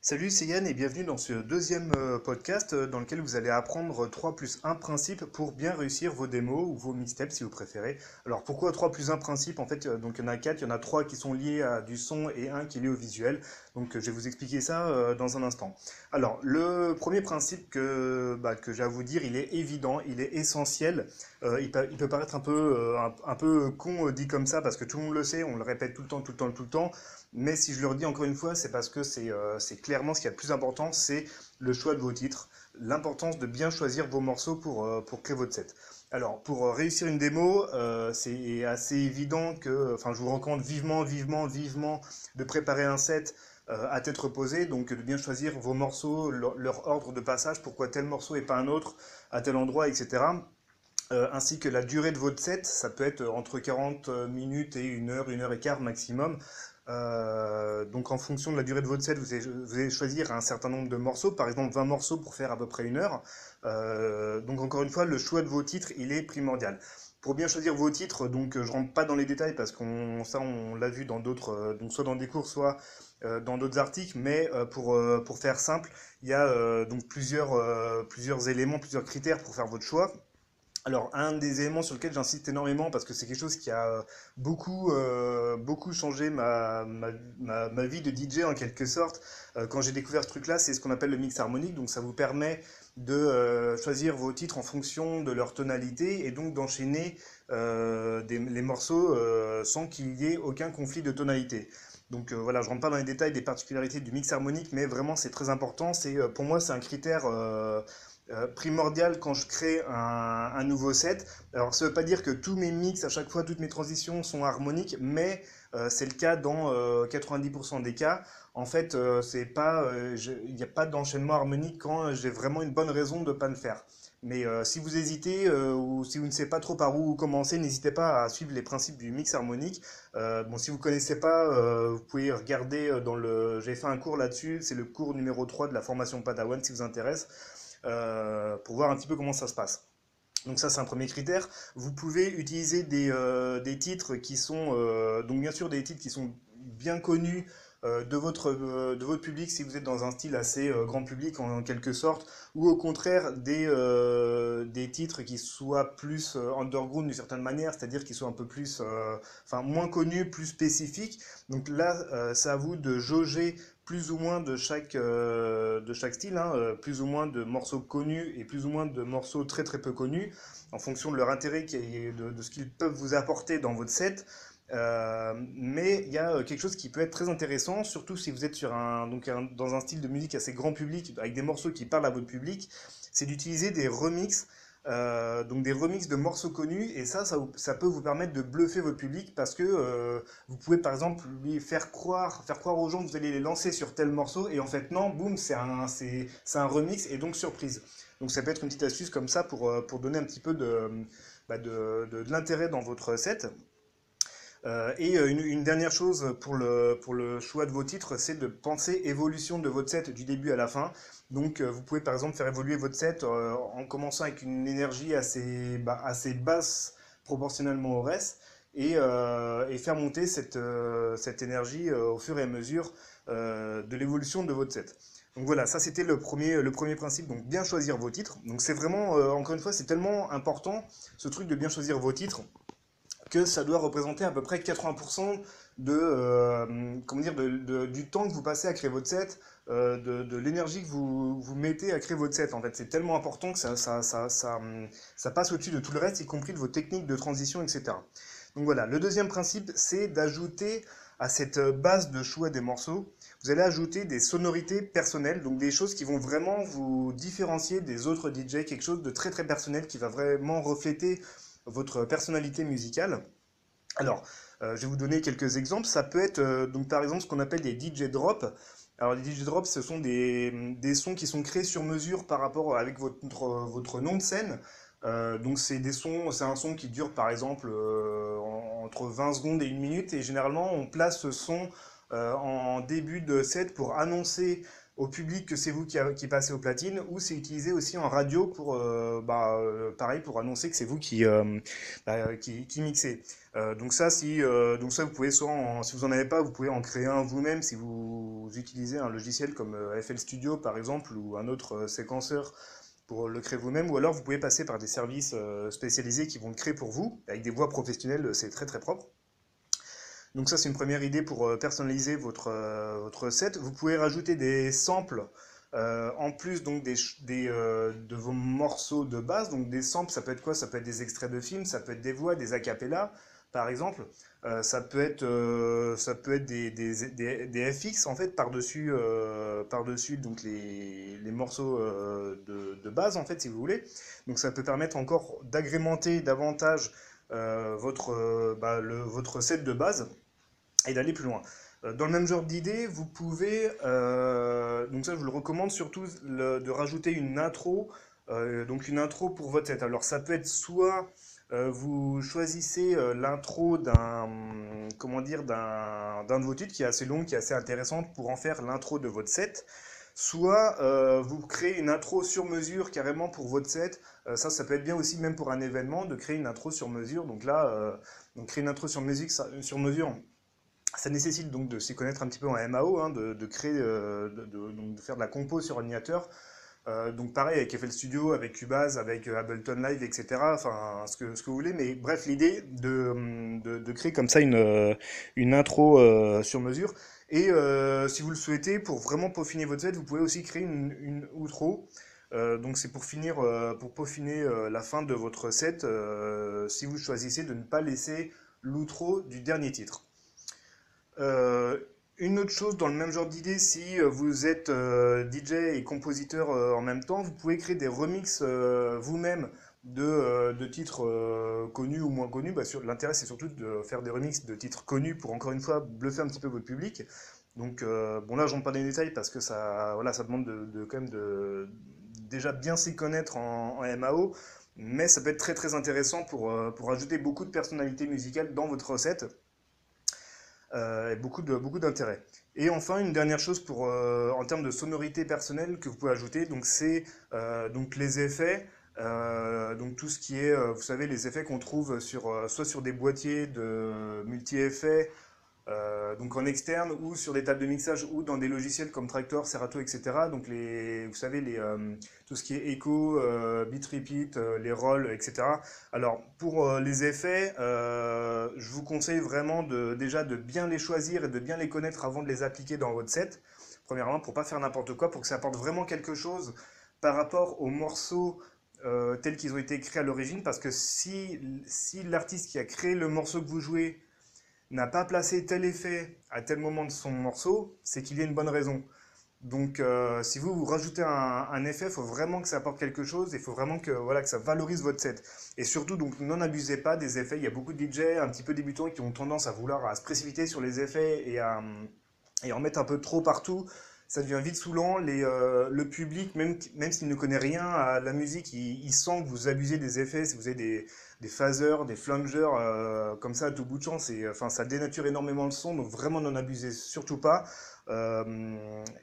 Salut, c'est Yann et bienvenue dans ce deuxième euh, podcast euh, dans lequel vous allez apprendre 3 plus 1 principe pour bien réussir vos démos ou vos mixtapes si vous préférez. Alors pourquoi 3 plus 1 principe? En fait, euh, donc il y en a 4, il y en a 3 qui sont liés à du son et un qui est lié au visuel. Donc je vais vous expliquer ça dans un instant. Alors le premier principe que, bah, que j'ai à vous dire, il est évident, il est essentiel. Il, peut, il, peut, paraître un peu, peu con dit comme ça parce que tout le monde le sait, on le répète tout le temps, tout le temps, tout le temps. Mais si je le redis encore une fois, c'est parce que c'est clair ce qu'il y a de plus important, c'est le choix de vos titres, l'importance de bien choisir vos morceaux pour, euh, créer votre set. Alors, pour euh, réussir une démo, euh, c'est assez évident que, enfin, je vous recommande vivement, vivement, vivement de préparer un set à tête reposée, donc de bien choisir vos morceaux, leur, ordre de passage, pourquoi tel morceau et pas un autre, à tel endroit, etc. ainsi que la durée de votre set, ça peut être entre 40 minutes et 1 heure, 1 heure et quart maximum. Euh, donc en fonction de la durée de votre set, vous allez, choisir un certain nombre de morceaux, par exemple 20 morceaux pour faire à peu près une heure. Euh, donc encore une fois, le choix de vos titres, il est primordial. Pour bien choisir vos titres, donc je rentre pas dans les détails parce qu'on ça on l'a vu dans d'autres, euh, donc soit dans des cours, soit dans d'autres articles, mais pour, pour faire simple, il y a donc plusieurs, plusieurs éléments, plusieurs critères pour faire votre choix. Alors, un des éléments sur lequel j'insiste énormément, parce que c'est quelque chose qui a euh, beaucoup, euh, beaucoup changé ma, ma, vie de DJ en quelque sorte, euh, quand j'ai découvert ce truc-là, c'est ce qu'on appelle le mix harmonique. Donc, ça vous permet de choisir vos titres en fonction de leur tonalité et donc d'enchaîner les morceaux sans qu'il y ait aucun conflit de tonalité. Donc voilà, je rentre pas dans les détails des particularités du mix harmonique, mais vraiment c'est très important. C'est pour moi c'est un critère euh, primordial quand je crée un, nouveau set. Alors ça veut pas dire que tous mes mix, à chaque fois, toutes mes transitions sont harmoniques, mais euh, c'est le cas dans 90% euh, des cas. En fait, il n'y a pas d'enchaînement harmonique quand j'ai vraiment une bonne raison de ne pas le faire. Mais si vous hésitez ou si vous ne savez pas trop par où commencer, n'hésitez pas à suivre les principes du mix harmonique. bon, si vous connaissez pas, vous pouvez regarder dans le. J'ai fait un cours là-dessus, c'est le cours numéro 3 de la formation Padawan si vous intéresse. Euh, pour voir un petit peu comment ça se passe. Donc ça c'est un premier critère. Vous pouvez utiliser des, euh, des titres qui sont, euh, donc bien sûr des titres qui sont bien connus de, votre, de votre public si vous êtes dans un style assez grand public en, quelque sorte, ou au contraire des, des titres qui soient plus underground d'une certaine manière, c'est-à-dire qui soient un peu plus, enfin moins connus, plus spécifiques. Donc là, c'est à vous de jauger plus ou moins de chaque, euh, de chaque style, hein, euh, plus ou moins de morceaux connus et plus ou moins de morceaux très très peu connus, en fonction de leur intérêt et de ce qu'ils peuvent vous apporter dans votre set. Euh, mais il y a quelque chose qui peut être très intéressant, surtout si vous êtes sur un, donc dans un style de musique assez grand public, avec des morceaux qui parlent à votre public, c'est d'utiliser des remixes euh, donc des remixes de morceaux connus, et ça, ça, peut vous permettre de bluffer votre public parce que euh, vous pouvez par exemple lui faire croire, faire croire aux gens que vous allez les lancer sur tel morceau, et en fait non, boum, c'est un, remix, et donc surprise. Donc ça peut être une petite astuce comme ça pour, euh, pour donner un petit peu de, bah, de l'intérêt dans votre set. Euh, et euh, une, dernière chose pour le, pour le choix de vos titres, c'est de penser évolution de votre set du début à la fin. Donc euh, vous pouvez par exemple faire évoluer votre set en commençant avec une énergie assez, bah, assez basse proportionnellement au reste et, et faire monter cette, cette énergie au fur et à mesure de l'évolution de votre set. Donc voilà, ça c'était le premier, le premier principe, donc bien choisir vos titres. Donc c'est vraiment, encore une fois, c'est tellement important ce truc de bien choisir vos titres que ça doit représenter à peu près 80% de, euh, comment dire, de, du temps que vous passez à créer votre set, euh, de, l'énergie que vous, vous mettez à créer votre set. En fait, c'est tellement important que ça, ça, ça, ça, passe au-dessus de tout le reste, y compris de vos techniques de transition, etc. Donc voilà, le deuxième principe, c'est d'ajouter à cette base de choix des morceaux, vous allez ajouter des sonorités personnelles, donc des choses qui vont vraiment vous différencier des autres DJ, quelque chose de très très personnel qui va vraiment refléter votre personnalité musicale. Alors, euh, je vais vous donner quelques exemples. Ça peut être, euh, donc par exemple, ce qu'on appelle des DJ drops. Alors, les DJ drops, ce sont des, des, sons qui sont créés sur mesure par rapport avec votre, votre nom de scène. Euh, donc, c'est des sons, c'est un son qui dure par exemple entre 20 secondes et une minute. Et généralement, on place ce son en début de set pour annoncer au public que c'est vous qui, passez au platine ou c'est utilisé aussi en radio pour, euh, bah, euh, pareil, pour annoncer que c'est vous qui, euh, bah, qui, mixez. donc ça, si, donc ça, vous pouvez soit, si vous en avez pas, vous pouvez en créer un vous-même si vous utilisez un logiciel comme FL Studio par exemple ou un autre séquenceur pour le créer vous-même, ou alors vous pouvez passer par des services spécialisés qui vont le créer pour vous, avec des voix professionnelles, c'est très très propre. Donc ça, c'est une première idée pour euh, personnaliser votre, euh, votre set. Vous pouvez rajouter des samples euh, en plus donc des, de vos morceaux de base. Donc des samples, ça peut être quoi? Ça peut être des extraits de films, ça peut être des voix, des acapellas, par exemple. ça peut être, ça peut être des, des, FX en fait par-dessus par -dessus, donc les, les morceaux de, de, base en fait si vous voulez. Donc ça peut permettre encore d'agrémenter davantage votre, bah, le, votre set de base et d'aller plus loin. Euh, dans le même genre d'idée, vous pouvez, euh, donc ça je vous le recommande surtout, de rajouter une intro, euh, donc une intro pour votre set. Alors ça peut être soit vous choisissez l'intro d'un, comment dire, d'un de vos titres qui est assez long, qui est assez intéressante pour en faire l'intro de votre set, soit vous créez une intro sur mesure carrément pour votre set. ça, ça peut être bien aussi même pour un événement de créer une intro sur mesure. Donc là, donc créer une intro sur sur mesure ça nécessite donc de s'y connaître un petit peu en MAO, hein, de, créer, euh, de, faire de la compo sur ordinateur. Euh, donc pareil avec FL Studio, avec Cubase, avec euh, Ableton Live, etc. Enfin, ce que, ce que vous voulez. Mais bref, l'idée de, créer comme ça une, une intro sur mesure. Et si vous le souhaitez, pour vraiment peaufiner votre set, vous pouvez aussi créer une, outro. donc c'est pour finir, pour peaufiner la fin de votre set, si vous choisissez de ne pas laisser l'outro du dernier titre. Euh, une autre chose dans le même genre d'idée, si euh, vous êtes euh, DJ et compositeur en même temps, vous pouvez créer des remixes vous-même de, titres connus ou moins connus. Bah, L'intérêt, c'est surtout de faire des remixes de titres connus pour, encore une fois, bluffer un petit peu votre public. Donc, bon, là, j'en parle des détails parce que ça, voilà, ça demande de, quand même de déjà bien s'y connaître en, MAO, mais ça peut être très très intéressant pour, pour ajouter beaucoup de personnalité musicale dans votre recette euh, et beaucoup de beaucoup d'intérêt. Et enfin, une dernière chose pour euh, en termes de sonorité personnelle que vous pouvez ajouter, donc c'est euh, les effets. Donc tout ce qui est, vous savez, les effets qu'on trouve sur, soit sur des boîtiers de multi-effets, euh, donc en externe ou sur des tables de mixage ou dans des logiciels comme Tractor, Serato, etc. Donc les, vous savez, les, euh, tout ce qui est euh, bit repeat, les rolls, etc. Alors pour les effets, je vous conseille vraiment de, déjà de bien les choisir et de bien les connaître avant de les appliquer dans votre set. Premièrement, pour pas faire n'importe quoi, pour que ça apporte vraiment quelque chose par rapport aux morceaux tels qu'ils ont été créés à l'origine, parce que si, si l'artiste qui a créé le morceau que vous jouez n'a pas placé tel effet à tel moment de son morceau, c'est qu'il y a une bonne raison. Donc, euh, si vous, vous rajoutez un, effet, il faut vraiment que ça apporte quelque chose, il faut vraiment que, voilà, que ça valorise votre set. Et surtout, donc, n'en abusez pas des effets. Il y a beaucoup de DJ un petit peu débutants qui ont tendance à vouloir à se précipiter sur les effets et à et en mettre un peu trop partout. Ça devient vite saoulant. Euh, le public, même, même s'il ne connaît rien à la musique, il, sent que vous abusez des effets. Si vous avez des, des phasers, des flungers, euh, comme ça à tout bout de champ, enfin, ça dénature énormément le son, donc vraiment n'en abusez surtout pas. Euh,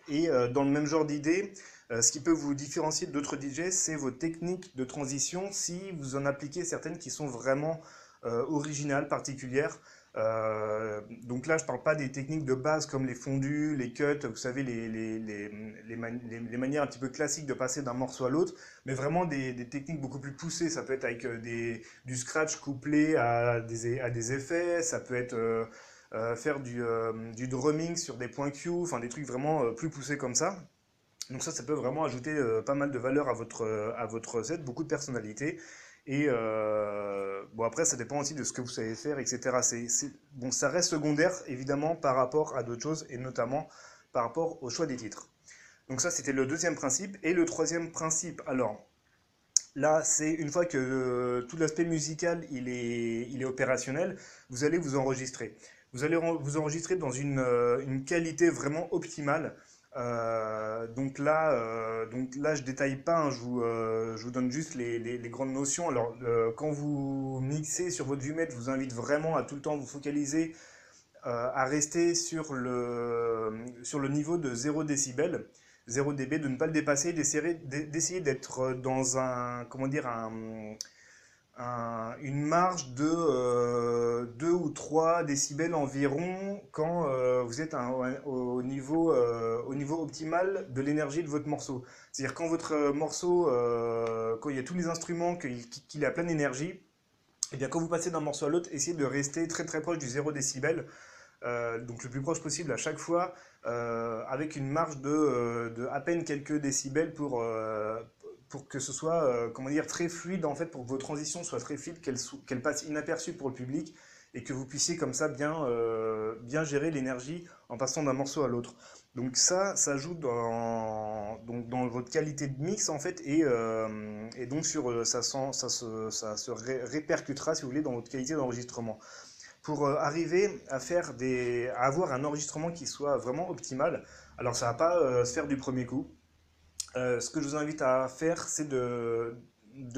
et dans le même genre d'idée, ce qui peut vous différencier d'autres DJ, c'est vos techniques de transition, si vous en appliquez certaines qui sont vraiment originales, particulières. Euh, donc là, je ne parle pas des techniques de base comme les fondus, les cuts, vous savez, les, les, les, les manières un petit peu classiques de passer d'un morceau à l'autre, mais vraiment des, techniques beaucoup plus poussées. Ça peut être avec euh, des, du scratch couplé à des, à des effets, ça peut être euh, faire du, du drumming sur des points Q, enfin des trucs vraiment plus poussés comme ça. Donc ça, ça peut vraiment ajouter pas mal de valeur à votre, à votre set, beaucoup de personnalité. Et euh, bon, après, ça dépend aussi de ce que vous savez faire, etc. C'est, bon, ça reste secondaire, évidemment, par rapport à d'autres choses, et notamment par rapport au choix des titres. Donc ça, c'était le deuxième principe. Et le troisième principe, alors, là, c'est une fois que euh, tout l'aspect musical, il est, il est opérationnel, vous allez vous enregistrer. Vous allez vous enregistrer dans une, euh, une qualité vraiment optimale. Euh, donc là, euh, donc là, je détaille pas. Hein, je, vous, euh, je vous donne juste les, les, grandes notions. Alors, quand vous mixez sur votre vumette, je vous invite vraiment à tout le temps vous focaliser à rester sur le sur le niveau de 0 décibel. 0 dB, de ne pas le dépasser, d'essayer d'être dans un, comment dire, un, une marge de euh, 2 ou 3 décibels environ quand euh, vous êtes au, niveau, euh, au niveau optimal de l'énergie de votre morceau. C'est-à-dire quand votre morceau, euh, quand il y a tous les instruments, qu'il est à pleine énergie, et eh bien quand vous passez d'un morceau à l'autre, essayez de rester très très proche du 0 décibel, donc le plus proche possible à chaque fois, avec une marge de, à peine quelques décibels pour, pour que ce soit euh, comment dire, très fluide, en fait, pour que vos transitions soient très fluides, qu'elles passent inaperçues pour le public, et que vous puissiez comme ça bien, euh, bien gérer l'énergie en passant d'un morceau à l'autre. Donc ça, ça joue dans, donc dans votre qualité de mix, en fait, et, euh, donc sur, ça, ça, se, ça se répercutera, si vous voulez, dans votre qualité d'enregistrement pour arriver à faire des avoir un enregistrement qui soit vraiment optimal. Alors ça va pas se faire du premier coup. Euh, ce que je vous invite à faire, c'est de,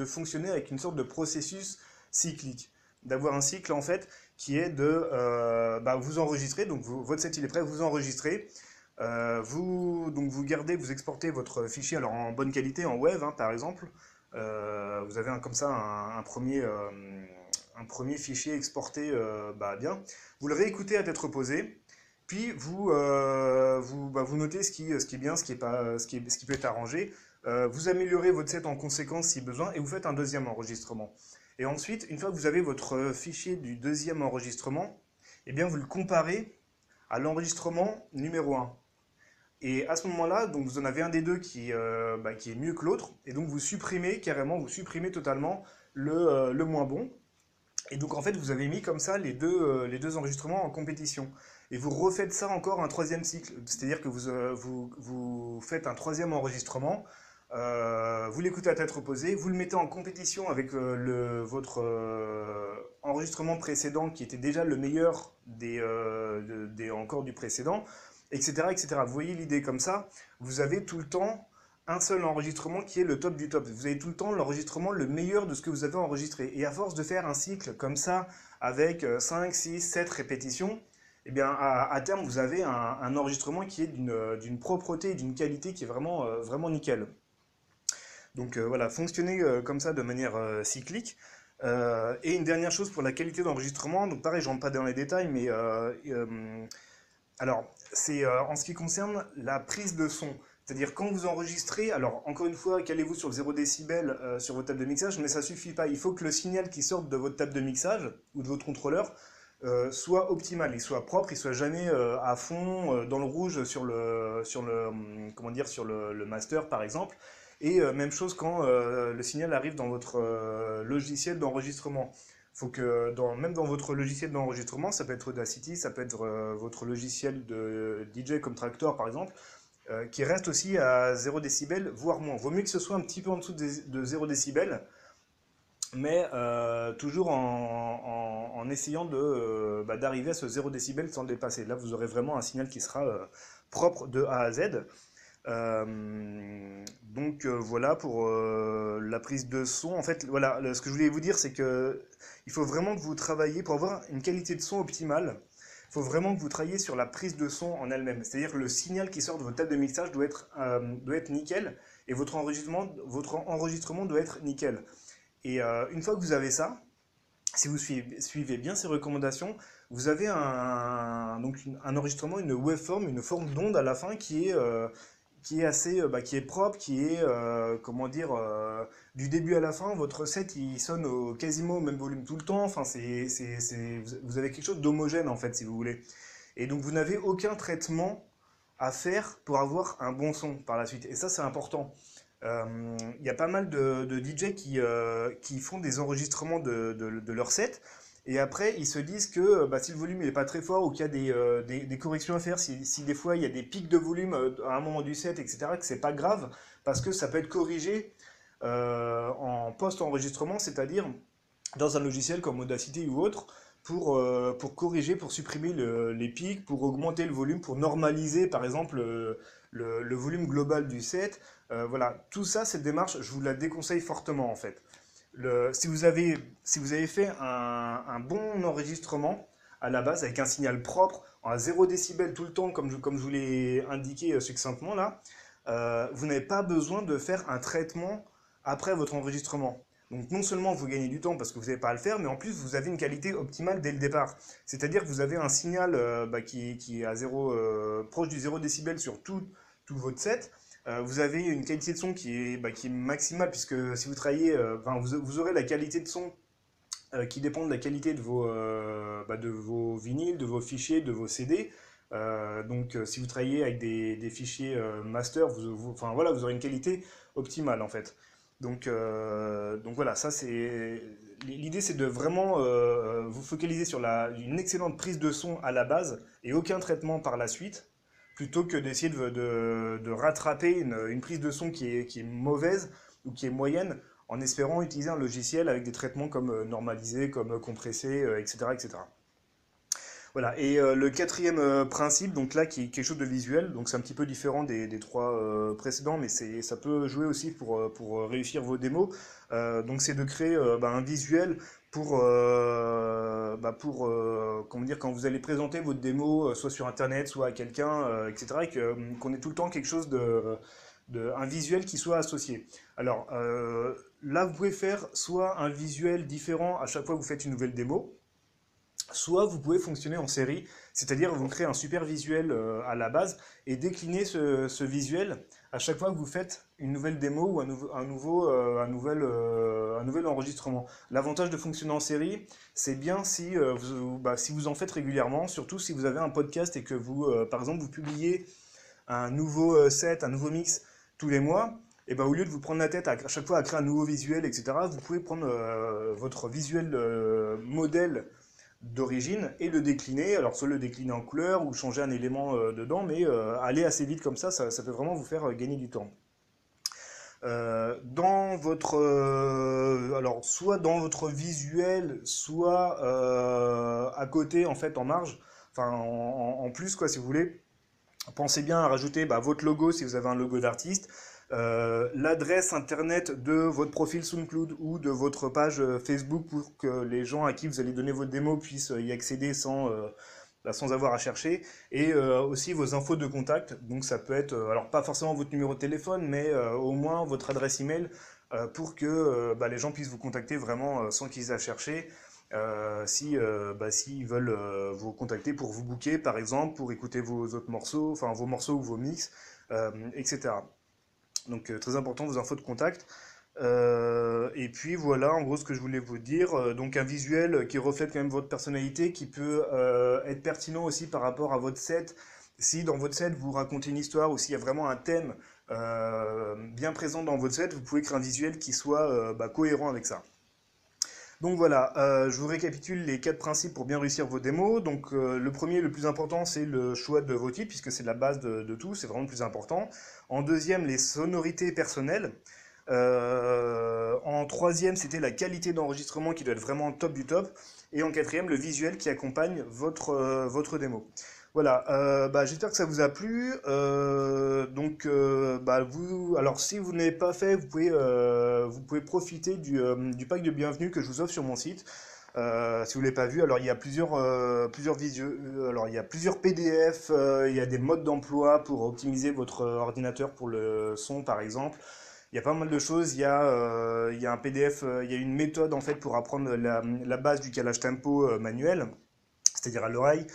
fonctionner avec une sorte de processus cyclique. D'avoir un cycle, en fait, qui est de euh, bah, vous enregistrer, donc votre set il est prêt, vous enregistrez, euh, vous, donc vous gardez, vous exportez votre fichier alors en bonne qualité, en web hein, par exemple. vous avez comme ça un, premier, un premier fichier exporté bah, bien. Vous le réécoutez à tête reposée. Puis vous, euh, bah, vous, notez ce qui, est bien, ce qui, est pas, ce qui, peut être arrangé. Euh, vous améliorez votre set en conséquence si besoin et vous faites un deuxième enregistrement. Et ensuite, une fois que vous avez votre fichier du deuxième enregistrement, eh bien vous le comparez à l'enregistrement numéro 1. Et à ce moment-là, donc vous en avez un des deux qui, euh, bah, qui est mieux que l'autre, et donc vous supprimez carrément, vous supprimez totalement le, le, moins bon. Et donc en fait, vous avez mis comme ça les deux, les deux enregistrements en compétition et vous refaites ça encore un troisième cycle. C'est-à-dire que vous, euh, vous, vous, faites un troisième enregistrement, euh, vous l'écoutez à tête reposée, vous le mettez en compétition avec euh, le, votre enregistrement précédent qui était déjà le meilleur des, des encore du précédent, etc., etc. Vous voyez l'idée comme ça, vous avez tout le temps un seul enregistrement qui est le top du top. Vous avez tout le temps l'enregistrement le meilleur de ce que vous avez enregistré. Et à force de faire un cycle comme ça, avec 5, 6, 7 répétitions, eh bien, à, terme, vous avez un, enregistrement qui est d'une propreté et d'une qualité qui est vraiment, euh, vraiment nickel. Donc euh, voilà, fonctionner euh, comme ça de manière cyclique. et une dernière chose pour la qualité d'enregistrement, donc pareil, je rentre pas dans les détails, mais alors, c'est en ce qui concerne la prise de son. C'est-à-dire quand vous enregistrez, alors encore une fois, calez-vous sur le 0 décibel sur votre table de mixage, mais ça suffit pas. Il faut que le signal qui sorte de votre table de mixage ou de votre contrôleur euh, soit optimal, il soit propre, il soit jamais euh, à fond euh, dans le rouge sur le, sur le, hum, comment dire, sur le, master par exemple. Et même chose quand le signal arrive dans votre logiciel d'enregistrement. Faut que même dans votre logiciel d'enregistrement, ça peut être Audacity, ça peut être votre logiciel de DJ comme Tractor par exemple, qui reste aussi à 0 décibel, voire moins. Vaut mieux que ce soit un petit peu en dessous de, de 0 décibel, mais euh, toujours en, essayant euh, bah, d'arriver à ce 0 décibel sans le dépasser. Là, vous aurez vraiment un signal qui sera euh, propre de A à Z. donc voilà pour la prise de son. En fait, voilà, ce que je voulais vous dire, c'est que il faut vraiment que vous travaillez pour avoir une qualité de son optimale. Il faut vraiment que vous travailliez sur la prise de son en elle-même. C'est-à-dire que le signal qui sort de votre table de mixage doit être, doit être nickel et votre enregistrement, votre enregistrement doit être nickel. Et euh, une fois que vous avez ça, si vous suivez, bien ces recommandations, vous avez un, donc un enregistrement, une waveform, une forme d'onde à la fin qui est, euh, qui est assez, euh, bah, qui est propre, qui est, comment dire, du début à la fin, votre set il sonne au, quasiment au même volume tout le temps. Enfin, c'est, vous avez quelque chose d'homogène en fait, si vous voulez. Et donc vous n'avez aucun traitement à faire pour avoir un bon son par la suite. Et ça, c'est important. Il euh, y a pas mal de, DJ qui, euh, qui, font des enregistrements de, de, leur set. Et après, ils se disent que bah, si le volume n'est pas très fort ou qu'il y a des, euh, corrections à faire, si, des fois il y a des pics de volume à un moment du set, etc., que c'est pas grave, parce que ça peut être corrigé en post-enregistrement, c'est-à-dire dans un logiciel comme Audacity ou autre, pour, pour corriger, pour supprimer les pics, pour augmenter le volume, pour normaliser par exemple le, le volume global du set, euh, voilà, tout ça, cette démarche, je vous la déconseille fortement en fait. Si, vous avez, fait un, bon enregistrement à la base avec un signal propre, à 0 décibel tout le temps, comme je, vous l'ai indiqué euh, succinctement là, vous n'avez pas besoin de faire un traitement après votre enregistrement. Donc non seulement vous gagnez du temps parce que vous n'avez pas à le faire, mais en plus vous avez une qualité optimale dès le départ. C'est-à-dire que vous avez un signal euh, bah, qui, est à zéro, euh, proche du 0 décibel sur tout votre set. Euh, vous avez une qualité de son qui est, bah, qui est maximale puisque si vous travaillez, vous, vous, aurez la qualité de son qui dépend de la qualité de vos, bah, de vos vinyles, de vos fichiers, de vos CD. donc si vous travaillez avec des, fichiers master, vous, enfin, voilà, vous aurez une qualité optimale en fait. Donc, euh, donc voilà, ça c'est l'idée, c'est de vraiment euh, vous focaliser sur la, une excellente prise de son à la base et aucun traitement par la suite, plutôt que d'essayer de, de, rattraper une, une, prise de son qui est, qui est mauvaise ou qui est moyenne en espérant utiliser un logiciel avec des traitements comme euh, normalisé, comme compressé, etc., etc. Voilà, et euh, le quatrième euh, principe, donc là, qui est quelque chose de visuel, donc c'est un petit peu différent des, trois euh, précédents, mais ça peut jouer aussi pour, pour réussir vos démos. donc c'est de créer bah, un visuel pour, bah, pour comment dire, quand vous allez présenter votre démo, soit sur Internet, soit à quelqu'un, etc., et qu'on ait tout le temps quelque chose de, de, un visuel qui soit associé. Alors là, vous pouvez faire soit un visuel différent à chaque fois que vous faites une nouvelle démo, Soit vous pouvez fonctionner en série, c'est-à-dire vous créez un super visuel euh, à la base et décliner ce, visuel à chaque fois que vous faites une nouvelle démo ou un, nouveau, un, nouveau, euh, un, nouvel, euh, un nouvel enregistrement. L'avantage de fonctionner en série, c'est bien si, vous, bah, si vous en faites régulièrement, surtout si vous avez un podcast et que vous, par exemple, vous publiez un nouveau set, un nouveau mix tous les mois, et ben, au lieu de vous prendre la tête à, chaque fois à créer un nouveau visuel, etc., vous pouvez prendre votre visuel modèle d'origine et le décliner. Alors soit le décliner en couleur ou changer un élément euh, dedans, mais euh, aller assez vite comme ça, ça, peut vraiment vous faire euh, gagner du temps. dans votre alors soit dans votre visuel soit à côté en fait en marge enfin en, plus quoi si vous voulez pensez bien à rajouter bah, votre logo si vous avez un logo d'artiste euh, l'adresse internet de votre profil SoundCloud ou de votre page euh, Facebook pour que les gens à qui vous allez donner votre démo puissent euh, y accéder sans, bah, sans avoir à chercher, et aussi vos infos de contact. Donc ça peut être, alors pas forcément votre numéro de téléphone, mais au moins votre adresse email pour que bah, les gens puissent vous contacter vraiment sans qu'ils aient à chercher. si bah, s'ils veulent vous contacter pour vous booker par exemple pour écouter vos autres morceaux enfin vos morceaux ou vos mix etc donc euh, très important, vos infos de contact. Euh, et puis voilà, en gros, ce que je voulais vous dire. Euh, donc un visuel qui reflète quand même votre personnalité, qui peut être pertinent aussi par rapport à votre set. Si dans votre set vous racontez une histoire ou s'il y a vraiment un thème bien présent dans votre set, vous pouvez créer un visuel qui soit bah, cohérent avec ça. Donc voilà, euh, je vous récapitule les quatre principes pour bien réussir vos démos. Donc euh, le premier, le plus important, c'est le choix de vos titres, puisque c'est la base de, tout, c'est vraiment le plus important. En deuxième, les sonorités personnelles. Euh, en troisième, c'était la qualité d'enregistrement qui doit être vraiment top du top. Et en quatrième, le visuel qui accompagne votre, votre démo. Voilà, euh, bah, j'espère que ça vous a plu. Euh, donc, euh, bah, vous, alors si vous n'avez pas fait, vous pouvez, vous pouvez profiter du, pack de bienvenue que je vous offre sur mon site. si vous l'avez pas vu, alors il y a plusieurs, plusieurs alors il y a plusieurs PDF, il y a des modes d'emploi pour optimiser votre ordinateur pour le son, par exemple. Il y a pas mal de choses. Il y a, il y a un PDF, il y a une méthode en fait pour apprendre la base du calage tempo manuel, c'est-à-dire à l'oreille.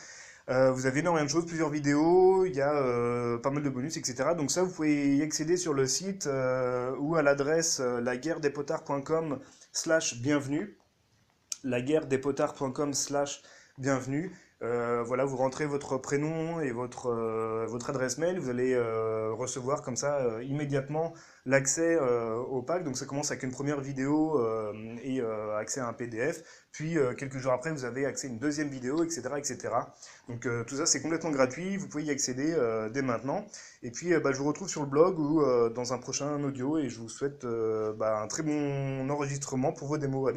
Euh, vous avez énormément de choses, plusieurs vidéos, il y a euh, pas mal de bonus, etc. Donc ça, vous pouvez y accéder sur le site euh, ou à l'adresse laguerredespotards.com slash bienvenue. laguerredespotards.com slash bienvenue. Voilà, vous rentrez votre prénom et votre, votre adresse mail, vous allez recevoir comme ça immédiatement l'accès au pack. Donc ça commence avec une première vidéo et accès à un PDF. Puis quelques jours après, vous avez accès à une deuxième vidéo, etc. etc. Donc euh, tout ça c'est complètement gratuit, vous pouvez y accéder euh, dès maintenant. Et puis euh, bah, je vous retrouve sur le blog ou dans un prochain audio et je vous souhaite bah, un très bon enregistrement pour vos démos.